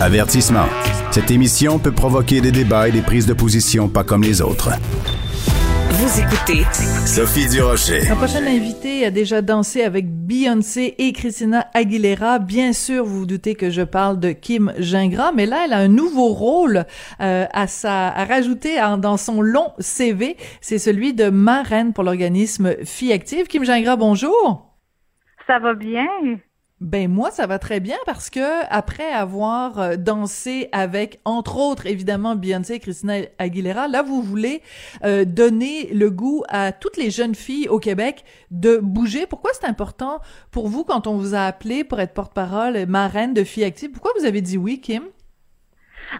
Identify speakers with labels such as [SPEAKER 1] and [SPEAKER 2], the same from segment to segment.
[SPEAKER 1] Avertissement. Cette émission peut provoquer des débats et des prises de position pas comme les autres.
[SPEAKER 2] Vous écoutez
[SPEAKER 1] Sophie Durocher.
[SPEAKER 3] La prochaine invitée a déjà dansé avec Beyoncé et Christina Aguilera. Bien sûr, vous vous doutez que je parle de Kim Gingras, mais là, elle a un nouveau rôle euh, à, sa, à rajouter dans son long CV. C'est celui de marraine pour l'organisme Fille Active. Kim Gingras, bonjour.
[SPEAKER 4] Ça va bien?
[SPEAKER 3] Ben moi ça va très bien parce que après avoir euh, dansé avec entre autres évidemment Beyoncé et Christina Aguilera, là vous voulez euh, donner le goût à toutes les jeunes filles au Québec de bouger. Pourquoi c'est important pour vous quand on vous a appelé pour être porte-parole marraine de filles actives? Pourquoi vous avez dit oui Kim?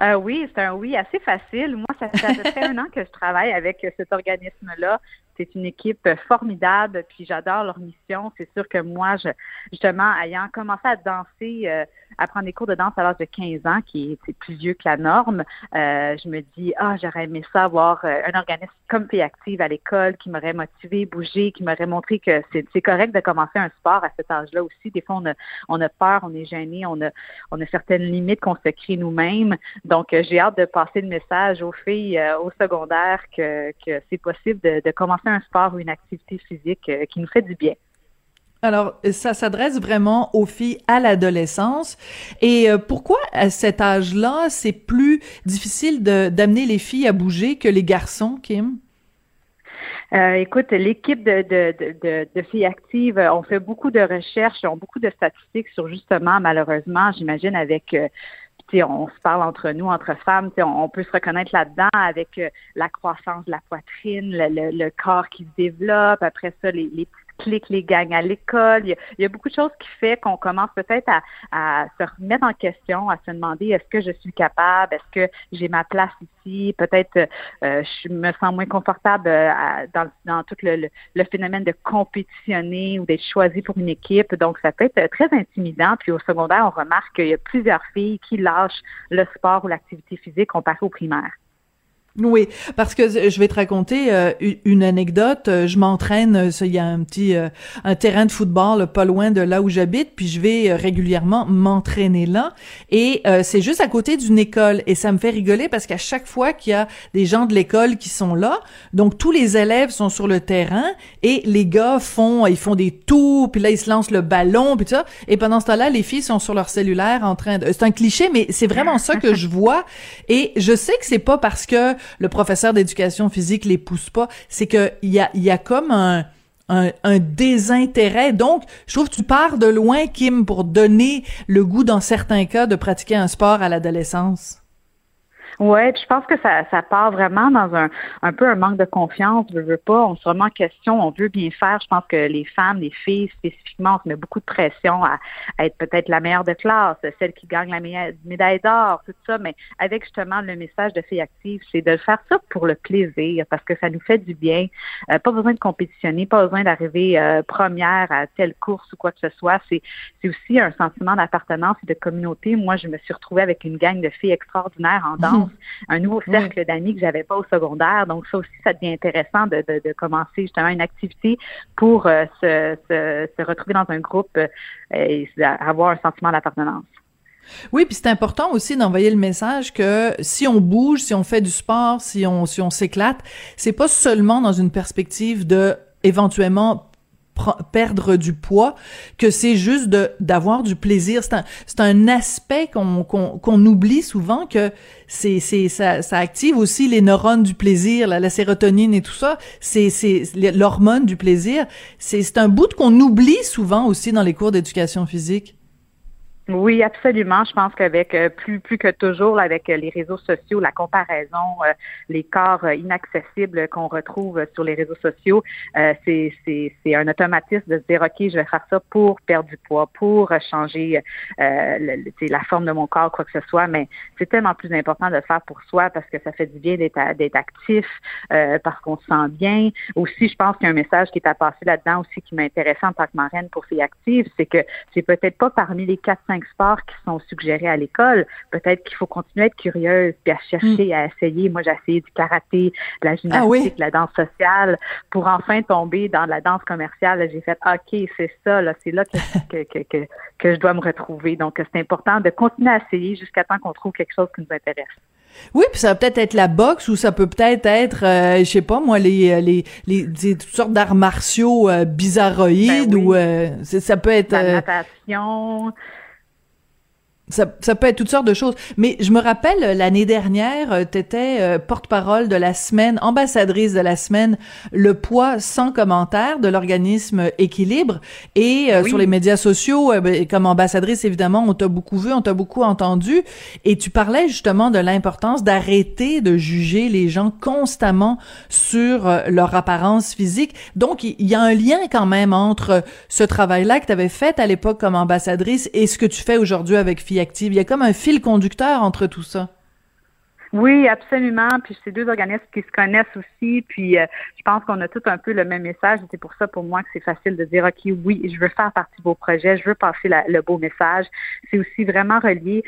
[SPEAKER 4] Euh, oui, c'est un oui assez facile. Moi, ça fait à peu près un an que je travaille avec cet organisme-là. C'est une équipe formidable, puis j'adore leur mission. C'est sûr que moi, je, justement, ayant commencé à danser, euh, à prendre des cours de danse à l'âge de 15 ans, qui est plus vieux que la norme, euh, je me dis, ah, j'aurais aimé ça avoir euh, un organisme comme P Active à l'école qui m'aurait motivé, bougé, qui m'aurait montré que c'est correct de commencer un sport à cet âge-là aussi. Des fois, on a, on a peur, on est gêné, on a, on a certaines limites qu'on se crée nous-mêmes. Donc, j'ai hâte de passer le message aux filles au secondaire que, que c'est possible de, de commencer un sport ou une activité physique euh, qui nous fait du bien.
[SPEAKER 3] Alors, ça s'adresse vraiment aux filles à l'adolescence. Et euh, pourquoi à cet âge-là, c'est plus difficile d'amener les filles à bouger que les garçons, Kim?
[SPEAKER 4] Euh, écoute, l'équipe de, filles actives, on fait beaucoup de recherches, ont beaucoup de statistiques sur justement, malheureusement, j'imagine avec on se parle entre nous, entre femmes, on, peut se reconnaître là-dedans avec euh, la croissance de la poitrine, le, corps qui se développe, après ça, les, les les gangs à l'école. Il, y a beaucoup de choses qui fait qu'on commence peut-être à, se remettre en question, à se demander est-ce que je suis capable, est-ce que j'ai ma place ici, peut-être euh, je me sens moins confortable euh, dans, tout le, phénomène de compétitionner ou d'être choisi pour une équipe. Donc, ça peut être très intimidant. Puis au secondaire, on remarque qu'il y a plusieurs filles qui lâchent le sport ou l'activité physique comparé au primaire.
[SPEAKER 3] Oui, parce que je vais te raconter euh, une anecdote. Euh, je m'entraîne, euh, il y a un petit un terrain de football pas loin de là où j'habite, puis je vais régulièrement m'entraîner là. Et c'est juste à côté d'une école, et ça me fait rigoler parce qu'à chaque fois qu'il y a des gens de l'école qui sont là, donc tous les élèves sont sur le terrain et les gars font ils font des tours, puis là ils se lancent le ballon, puis ça. Et pendant ce temps-là, les filles sont sur leur cellulaire en train de. C'est un cliché, mais c'est vraiment ça que je vois. Et je sais que c'est pas parce que le professeur d'éducation physique les pousse pas. C'est que il y a, y a comme un, un, un, désintérêt. Donc, je trouve que tu pars de loin, Kim, pour donner le goût, dans certains cas, de pratiquer un sport à l'adolescence.
[SPEAKER 4] Ouais, je pense que ça, ça part vraiment dans un, un peu un manque de confiance. Je veux pas, on se remet en question, on veut bien faire. Je pense que les femmes, les filles spécifiquement, on se met beaucoup de pression à, être peut-être la meilleure de classe, celle qui gagne la médaille d'or, tout ça. Mais avec justement le message de filles actives, c'est de faire ça pour le plaisir, parce que ça nous fait du bien. Euh, pas besoin de compétitionner, pas besoin d'arriver euh, première à telle course ou quoi que ce soit. C'est, c'est aussi un sentiment d'appartenance et de communauté. Moi, je me suis retrouvée avec une gang de filles extraordinaires en danse un nouveau cercle d'amis que j'avais pas au secondaire. Donc ça aussi, ça devient intéressant de, de, commencer justement une activité pour euh, se, se, retrouver dans un groupe euh, et avoir un sentiment d'appartenance.
[SPEAKER 3] Oui, puis c'est important aussi d'envoyer le message que si on bouge, si on fait du sport, si on si on s'éclate, c'est pas seulement dans une perspective de éventuellement perdre du poids, que c'est juste d'avoir du plaisir. C'est un, un aspect qu'on, qu'on, qu'on oublie souvent que c'est, ça, ça active aussi les neurones du plaisir, la, la sérotonine et tout ça. C'est, l'hormone du plaisir. C'est, c'est un bout qu'on oublie souvent aussi dans les cours d'éducation physique.
[SPEAKER 4] Oui, absolument. Je pense qu'avec euh, plus plus que toujours, avec euh, les réseaux sociaux, la comparaison, euh, les corps inaccessibles qu'on retrouve sur les réseaux sociaux, c'est un automatisme de se dire ok, je vais faire ça pour perdre du poids, pour changer la forme de mon corps, quoi que ce soit. Mais c'est tellement plus important de le faire pour soi parce que ça fait du bien d'être actif, parce qu'on se sent bien. Aussi, je pense qu'il y a un message qui est à passer là-dedans aussi qui m'intéresse en tant que marraine pour filles actives, c'est que c'est peut-être pas parmi les quatre cinq cinq sports qui sont suggérés à l'école. Peut-être qu'il faut continuer à être curieuse, puis à chercher, mm. à essayer. Moi, j'ai essayé du karaté, de la ah gymnastique, de la danse sociale, pour enfin tomber dans la danse commerciale. J'ai fait, OK, c'est ça, là, c'est là que, que, que, que je dois me retrouver. Donc, c'est important de continuer à essayer jusqu'à temps qu'on trouve quelque chose qui nous intéresse.
[SPEAKER 3] Oui, puis ça va peut-être être la boxe ou ça peut peut-être être, euh, je sais pas moi, les euh, les, les, toutes sortes d'arts martiaux euh, bizarroïdes ben ou euh, ça peut être
[SPEAKER 4] la natation,
[SPEAKER 3] ça, ça, peut être toutes sortes de choses. Mais je me rappelle, euh, l'année dernière, euh, tu étais euh, porte-parole de la semaine, ambassadrice de la semaine Le poids sans commentaire de l'organisme Équilibre. Et sur les médias sociaux, ben, comme ambassadrice, évidemment, on t'a beaucoup vu, on t'a beaucoup entendu. Et tu parlais justement de l'importance d'arrêter de juger les gens constamment sur leur apparence physique. Donc, il y, a un lien quand même entre ce travail-là que tu avais fait à l'époque comme ambassadrice et ce que tu fais aujourd'hui avec FIA il y a comme un fil conducteur entre tout ça.
[SPEAKER 4] Oui, absolument. Puis c'est deux organismes qui se connaissent aussi. Puis euh, je pense qu'on a tout un peu le même message. C'est pour ça pour moi que c'est facile de dire OK, oui, je veux faire partie de vos projets, je veux passer le beau message. C'est aussi vraiment relié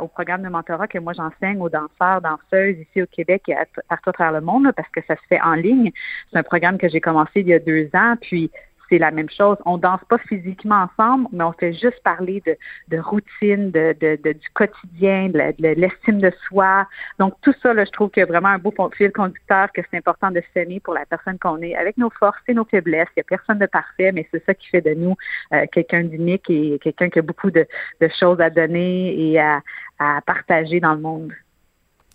[SPEAKER 4] au programme de mentorat que moi j'enseigne aux danseurs, danseuses ici au Québec et partout à travers le monde parce que ça se fait en ligne. C'est un programme que j'ai commencé il y a deux ans. Puis c'est la même chose. On danse pas physiquement ensemble, mais on fait juste parler de, de routine, de, de, du quotidien, de, l'estime de soi. Donc tout ça, là, je trouve qu'il y a vraiment un beau fil conducteur que c'est important de s'aimer pour la personne qu'on est, avec nos forces et nos faiblesses. Il n'y a personne de parfait, mais c'est ça qui fait de nous euh, quelqu'un d'unique et quelqu'un qui a beaucoup de, de choses à donner et à, à partager dans le monde.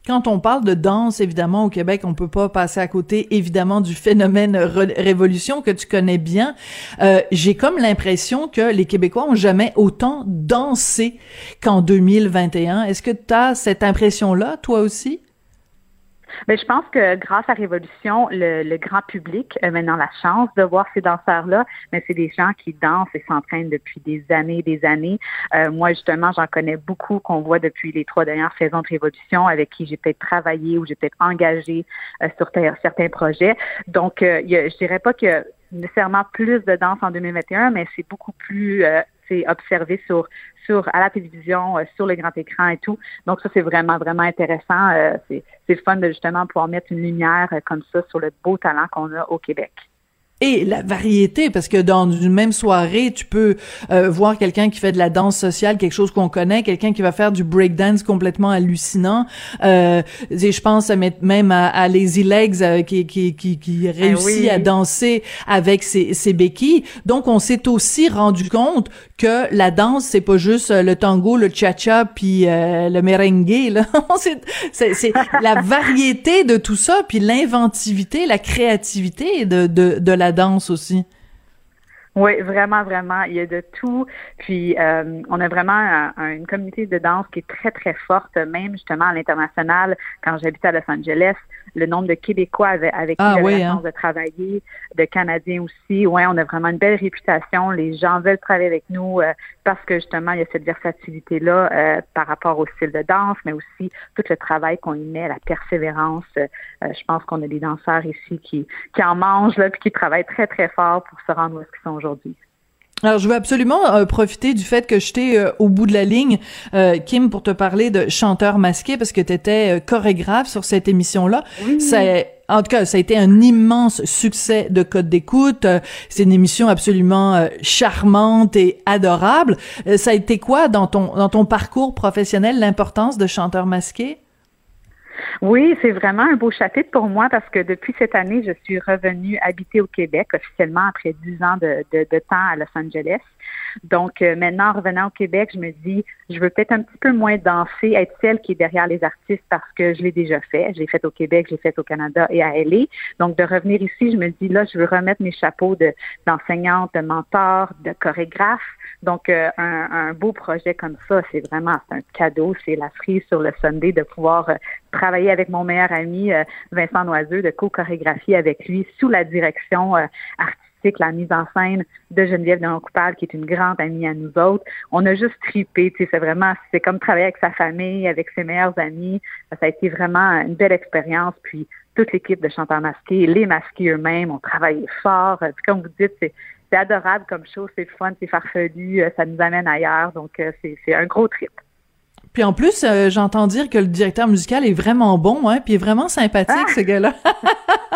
[SPEAKER 3] Quand on parle de danse, évidemment, au Québec, on peut pas passer à côté, évidemment, du phénomène révolution que tu connais bien. Euh, J'ai comme l'impression que les Québécois ont jamais autant dansé qu'en 2021. Est-ce que tu as cette impression-là, toi aussi?
[SPEAKER 4] Mais je pense que grâce à Révolution, le, grand public a maintenant la chance de voir ces danseurs-là, mais c'est des gens qui dansent et s'entraînent depuis des années et des années. Euh, moi, justement, j'en connais beaucoup qu'on voit depuis les trois dernières saisons de Révolution, avec qui j'ai peut-être travaillé ou j'ai peut-être engagé euh, sur certains projets. Donc, euh, je dirais pas que nécessairement plus de danse en 2021, mais c'est beaucoup plus euh, observé sur sur à la télévision, euh, sur le grand écran et tout. Donc ça c'est vraiment vraiment intéressant. Euh, c'est c'est fun de justement pouvoir mettre une lumière euh, comme ça sur le beau talent qu'on a au Québec
[SPEAKER 3] et la variété parce que dans une même soirée tu peux euh, voir quelqu'un qui fait de la danse sociale quelque chose qu'on connaît quelqu'un qui va faire du breakdance complètement hallucinant. Euh, je pense même à, à Lazy Legs euh, qui, qui, qui, qui ben réussit à danser avec ses, ses béquilles. Donc on s'est aussi rendu compte que la danse c'est pas juste le tango le cha-cha puis euh, le merengue là. C'est c'est la variété de tout ça puis l'inventivité la créativité de de, de la danse aussi.
[SPEAKER 4] Oui, vraiment, vraiment. Il y a de tout. Puis, euh, on a vraiment une communauté de danse qui est très, très forte, même justement à l'international. Quand j'habitais à Los Angeles, le nombre de Québécois avec, avec qui ah, la chance hein. de travailler, de Canadiens aussi. Ouais, on a vraiment une belle réputation. Les gens veulent travailler avec nous euh, parce que justement, il y a cette versatilité-là euh, par rapport au style de danse, mais aussi tout le travail qu'on y met, la persévérance. Euh, je pense qu'on a des danseurs ici qui, qui en mangent là, puis qui travaillent très, très fort pour se rendre où ils sont aujourd'hui.
[SPEAKER 3] Alors, je veux absolument euh, profiter du fait que j'étais euh, au bout de la ligne, euh, Kim, pour te parler de chanteur masqué, parce que tu étais chorégraphe sur cette émission-là. en tout cas, ça a été un immense succès de Code d'écoute. C'est une émission absolument charmante et adorable. ça a été quoi dans ton dans ton parcours professionnel l'importance de chanteur masqué?
[SPEAKER 4] Oui, c'est vraiment un beau chapitre pour moi parce que depuis cette année, je suis revenue habiter au Québec officiellement après dix ans de, de, de temps à Los Angeles. Donc euh, maintenant, en revenant au Québec, je me dis, je veux peut-être un petit peu moins danser, être celle qui est derrière les artistes parce que je l'ai déjà fait. Je l'ai fait au Québec, je l'ai fait au Canada et à LA. Donc de revenir ici, je me dis, là, je veux remettre mes chapeaux d'enseignante, de, mentor, de chorégraphe. Donc euh, un, beau projet comme ça, c'est vraiment un cadeau, c'est la frise sur le Sunday de pouvoir euh, travailler avec mon meilleur ami Vincent Noiseux, de co-chorégraphie avec lui sous la direction artistique la mise en scène de Geneviève de Coupable, qui est une grande amie à nous autres. On a juste tripé, tu sais, c'est vraiment, c'est comme travailler avec sa famille, avec ses meilleurs amis. Ça a été vraiment une belle expérience. Puis toute l'équipe de chanteurs masqués, les masqués eux-mêmes ont travaillé fort. Puis comme vous dites, c'est c'est adorable comme chose, c'est fun, c'est farfelu, ça nous amène ailleurs, donc c'est un gros trip.
[SPEAKER 3] Puis en plus, j'entends dire que le directeur musical est vraiment bon, hein, puis est vraiment sympathique, ah! ce gars-là.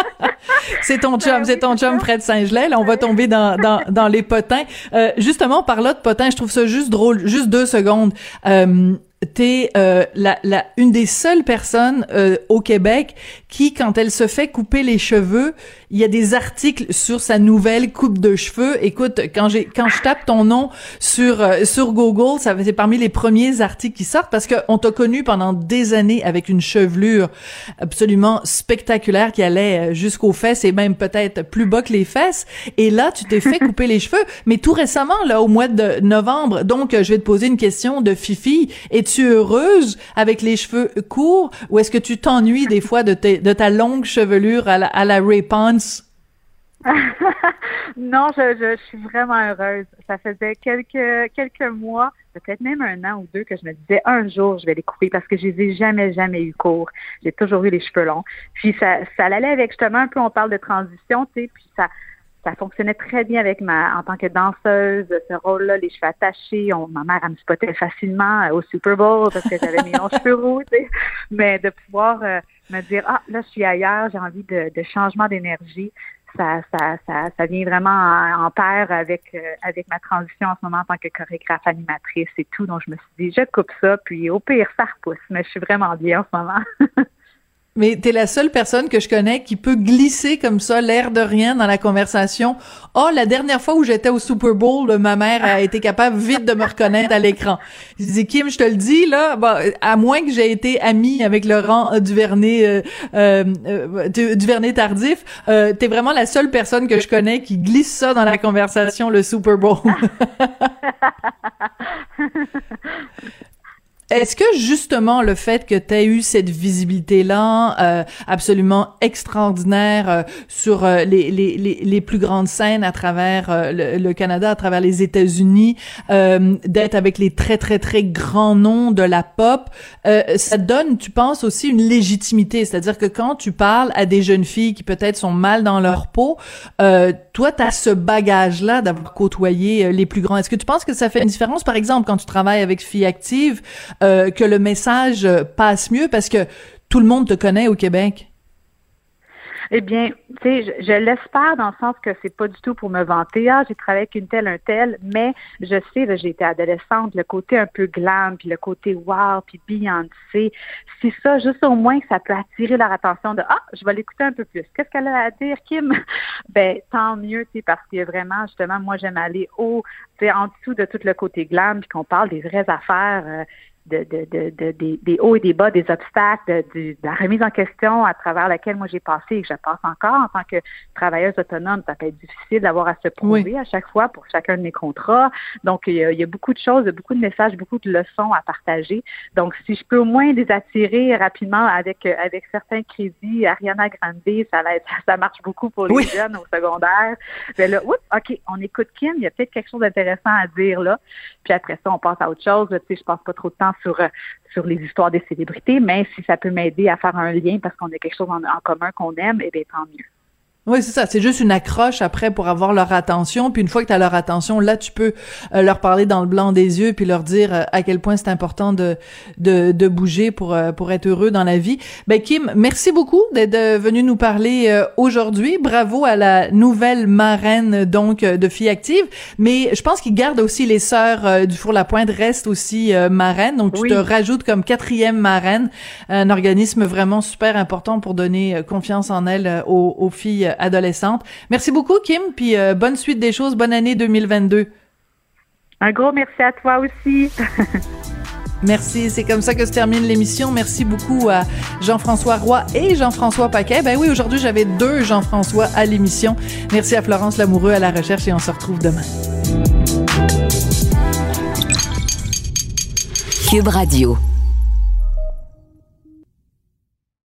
[SPEAKER 3] c'est ton chum, ben c'est ton chum Fred Saint-Gelais. Là, on va tomber dans, dans, dans les potins. Euh, justement, par là de potins, je trouve ça juste drôle. Juste deux secondes. Euh, t'es euh, la, la, une des seules personnes euh, au Québec qui, quand elle se fait couper les cheveux, il y a des articles sur sa nouvelle coupe de cheveux. Écoute, quand j'ai quand je tape ton nom sur euh, sur Google, ça c'est parmi les premiers articles qui sortent parce que on t'a connu pendant des années avec une chevelure absolument spectaculaire qui allait euh, jusqu'aux fesses et même peut-être plus bas que les fesses. Et là, tu t'es fait couper les cheveux, mais tout récemment, là, au mois de novembre. Donc, je vais te poser une question de Fifi. Es-tu heureuse avec les cheveux courts ou est-ce que tu t'ennuies des fois de, ta longue chevelure à la, à la Ray
[SPEAKER 4] non, je, suis vraiment heureuse. Ça faisait quelques quelques mois, peut-être même un an ou deux, que je me disais un jour je vais les couper parce que je les ai jamais jamais eu courts. J'ai toujours eu les cheveux longs. Puis ça ça allait avec justement un peu on parle de transition, tu sais, puis ça ça fonctionnait très bien avec ma en tant que danseuse, ce rôle-là, les cheveux attachés. On, ma mère, elle me spottait facilement au Super Bowl parce que j'avais mes longs cheveux roux, tu sais. Mais de pouvoir euh, me dire ah là je suis ailleurs, j'ai envie de, de changement d'énergie ça, ça, ça, ça vient vraiment en, paire avec, euh, avec ma transition en ce moment en tant que chorégraphe animatrice et tout. Donc, je me suis dit, je coupe ça, puis au pire, ça repousse. Mais je suis vraiment bien en ce moment.
[SPEAKER 3] Mais t'es la seule personne que je connais qui peut glisser comme ça, l'air de rien dans la conversation. Oh, la dernière fois où j'étais au Super Bowl, ma mère a été capable vite de me reconnaître à l'écran. Je dis Kim, je te le dis là, bah, à moins que j'ai été amie avec Laurent Duvernay, euh, euh, euh Duvernay tardif, euh, t'es vraiment la seule personne que je connais qui glisse ça dans la conversation, le Super Bowl. Est-ce que justement le fait que tu aies eu cette visibilité-là euh, absolument extraordinaire euh, sur euh, les, les, les, plus grandes scènes à travers le, le, Canada, à travers les États-Unis, d'être avec les très très très grands noms de la pop, ça donne, tu penses aussi une légitimité, c'est-à-dire que quand tu parles à des jeunes filles qui peut-être sont mal dans leur peau, toi tu ce bagage-là d'avoir côtoyé les plus grands. Est-ce que tu penses que ça fait une différence, par exemple, quand tu travailles avec filles actives? Euh, que le message passe mieux? Parce que tout le monde te connaît au Québec?
[SPEAKER 4] Eh bien, tu sais, je, l'espère dans le sens que c'est pas du tout pour me vanter. Ah, j'ai travaillé avec une telle, un tel, mais je sais, j'ai été adolescente, le côté un peu glam, puis le côté wow, puis Beyoncé. C'est ça, juste au moins que ça peut attirer leur attention de Ah, je vais l'écouter un peu plus. Qu'est-ce qu'elle a à dire, Kim? ben, tant mieux, tu sais, parce a vraiment, justement, moi, j'aime aller haut, tu sais, en dessous de tout le côté glam, puis qu'on parle des vraies affaires. Euh, de, de, de, de, des hauts et des bas, des obstacles, de, la remise en question à travers laquelle moi j'ai passé et que je passe encore en tant que travailleuse autonome. Ça peut être difficile d'avoir à se prouver à chaque fois pour chacun de mes contrats. Donc, il y, a, il y, a, beaucoup de choses, beaucoup de messages, beaucoup de leçons à partager. Donc, si je peux au moins les attirer rapidement avec avec certains crédits, Ariana Grande, ça, ça marche beaucoup pour les jeunes au secondaire. Mais ben là, oups, OK, on écoute Kim, il y a peut-être quelque chose d'intéressant à dire là. Puis après ça, on passe à autre chose. tu sais, je passe pas trop de temps sur, euh, sur les histoires des célébrités, mais si ça peut m'aider à faire un lien parce qu'on a quelque chose en, en commun qu'on aime, eh bien, tant mieux.
[SPEAKER 3] Oui, c'est ça. C'est juste une accroche après pour avoir leur attention. Puis une fois que tu as leur attention, là, tu peux euh, leur parler dans le blanc des yeux puis leur dire euh, à quel point c'est important de, de, de bouger pour, euh, pour être heureux dans la vie. Ben, Kim, merci beaucoup d'être venu nous parler aujourd'hui. Bravo à la nouvelle marraine, donc, de Filles Actives. Mais je pense qu'ils gardent aussi les sœurs du Four-la-Pointe, restent aussi marraines. Donc, tu te rajoutes comme quatrième marraine, un organisme vraiment super important pour donner confiance en elles aux, aux filles adolescente. Merci beaucoup, Kim, puis euh, bonne suite des choses. Bonne année 2022.
[SPEAKER 4] Un gros merci à toi aussi.
[SPEAKER 3] Merci, c'est comme ça que se termine l'émission. Merci beaucoup à Jean-François Roy et Jean-François Paquet. Ben oui, aujourd'hui, j'avais deux Jean-François à l'émission. Merci à Florence Lamoureux à la recherche et on se retrouve demain. Cube Radio.